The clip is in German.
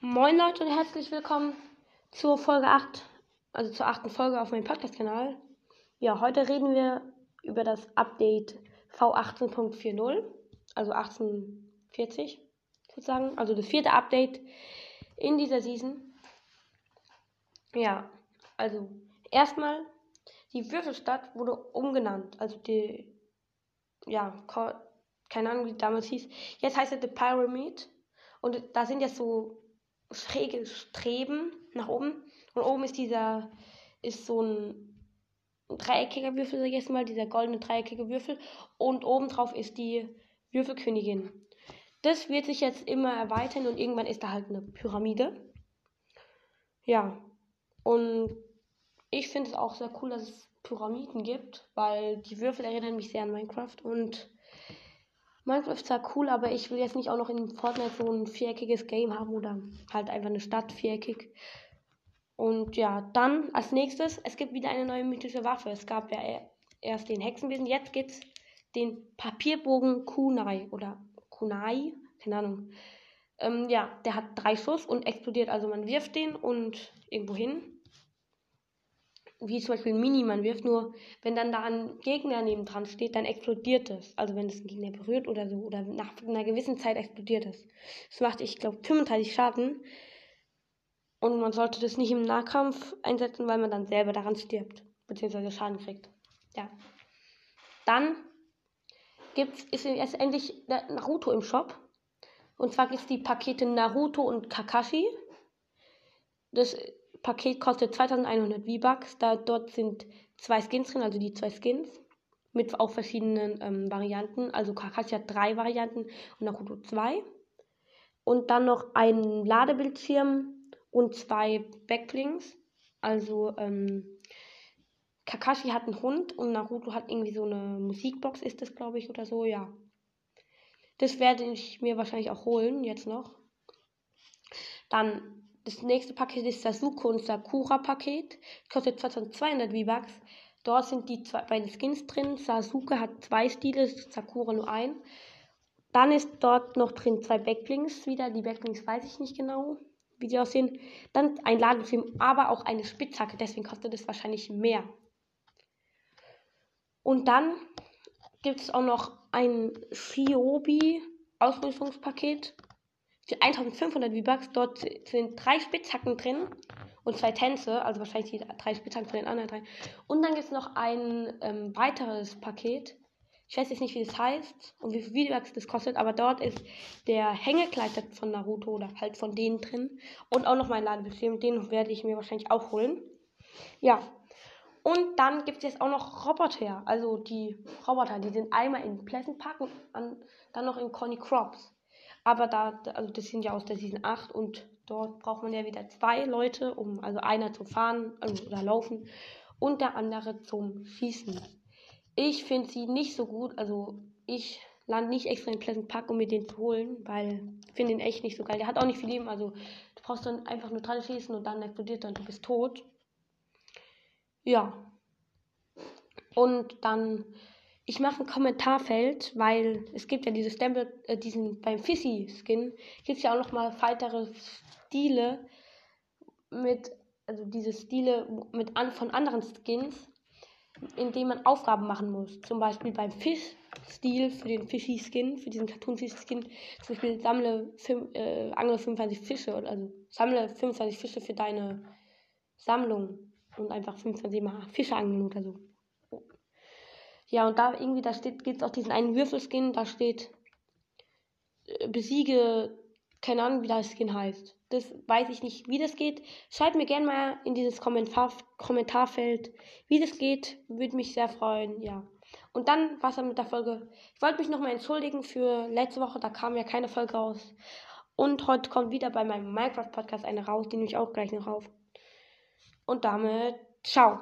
Moin Leute und herzlich willkommen zur Folge 8, also zur achten Folge auf meinem Podcast-Kanal. Ja, heute reden wir über das Update V18.40, also 1840 sozusagen, also das vierte Update in dieser Season. Ja, also erstmal, die Würfelstadt wurde umgenannt, also die, ja, keine Ahnung, wie damals hieß. Jetzt heißt es The Pyramid und da sind jetzt so schräge Streben nach oben. Und oben ist dieser, ist so ein dreieckiger Würfel, sag ich jetzt mal, dieser goldene dreieckige Würfel. Und oben drauf ist die Würfelkönigin. Das wird sich jetzt immer erweitern und irgendwann ist da halt eine Pyramide. Ja. Und ich finde es auch sehr cool, dass es Pyramiden gibt, weil die Würfel erinnern mich sehr an Minecraft und Minecraft ist zwar cool, aber ich will jetzt nicht auch noch in Fortnite so ein viereckiges Game haben oder halt einfach eine Stadt viereckig. Und ja, dann als nächstes, es gibt wieder eine neue mythische Waffe. Es gab ja erst den Hexenwesen, jetzt gibt es den Papierbogen Kunai oder Kunai, keine Ahnung. Ähm, ja, der hat drei Schuss und explodiert. Also man wirft den und irgendwo hin wie zum Beispiel ein Mini-Man wirft, nur wenn dann da ein Gegner neben dran steht, dann explodiert es. Also wenn es einen Gegner berührt oder so, oder nach einer gewissen Zeit explodiert es. Das macht, ich glaube, 35 Schaden. Und man sollte das nicht im Nahkampf einsetzen, weil man dann selber daran stirbt, beziehungsweise Schaden kriegt. Ja. Dann gibt's, ist jetzt endlich Naruto im Shop. Und zwar gibt es die Pakete Naruto und Kakashi. Das Paket kostet 2100 V-Bucks. Da dort sind zwei Skins drin, also die zwei Skins. Mit auch verschiedenen ähm, Varianten. Also Kakashi hat drei Varianten und Naruto zwei. Und dann noch ein Ladebildschirm und zwei Backlinks. Also ähm, Kakashi hat einen Hund und Naruto hat irgendwie so eine Musikbox, ist das, glaube ich, oder so, ja. Das werde ich mir wahrscheinlich auch holen, jetzt noch. Dann das nächste Paket ist Sasuke und Sakura Paket. Kostet 2200 V-Bucks. Dort sind die zwei, beiden Skins drin. Sasuke hat zwei Stile, Sakura nur ein. Dann ist dort noch drin zwei Backlinks wieder. Die Backlinks weiß ich nicht genau, wie die aussehen. Dann ein Ladefilm, aber auch eine Spitzhacke. Deswegen kostet es wahrscheinlich mehr. Und dann gibt es auch noch ein Shiobi Ausrüstungspaket für 1500 V-Bucks. Dort sind drei Spitzhacken drin und zwei Tänze, also wahrscheinlich die drei Spitzhacken von den anderen drei. Und dann gibt es noch ein ähm, weiteres Paket. Ich weiß jetzt nicht, wie das heißt und wie viel V-Bucks das kostet, aber dort ist der Hängekleider von Naruto oder halt von denen drin. Und auch noch mein Ladebildschirm, den werde ich mir wahrscheinlich auch holen. Ja. Und dann gibt es jetzt auch noch Roboter. Also die Roboter, die sind einmal in Pleasant Park und dann noch in Conny Crops. Aber da, also das sind ja aus der Season 8 und dort braucht man ja wieder zwei Leute, um, also einer zum Fahren also, oder Laufen und der andere zum Schießen. Ich finde sie nicht so gut, also ich lande nicht extra in Pleasant Park, um mir den zu holen, weil ich finde ihn echt nicht so geil. Der hat auch nicht viel Leben, also du brauchst dann einfach nur dran schießen und dann explodiert er und du bist tot. Ja. Und dann ich mache ein Kommentarfeld, weil es gibt ja diese Stempel, äh, diesen beim Fissy-Skin gibt es ja auch noch mal weitere Stile mit, also diese Stile mit an, von anderen Skins, in denen man Aufgaben machen muss. Zum Beispiel beim Fisch-Stil für den Fishy-Skin, für diesen Cartoon-Fish-Skin, zum Beispiel sammle, äh, angele 25 Fische, also sammle 25 Fische für deine Sammlung und einfach 25 Mal Fische angeln oder so. Ja, und da irgendwie, da steht, gibt es auch diesen einen Würfelskin, da steht äh, besiege, keine Ahnung, wie das Skin heißt. Das weiß ich nicht, wie das geht. Schreibt mir gerne mal in dieses Kommentar Kommentarfeld, wie das geht. Würde mich sehr freuen, ja. Und dann war es dann mit der Folge. Ich wollte mich nochmal entschuldigen für letzte Woche, da kam ja keine Folge raus. Und heute kommt wieder bei meinem Minecraft-Podcast eine raus, die nehme ich auch gleich noch auf. Und damit, ciao.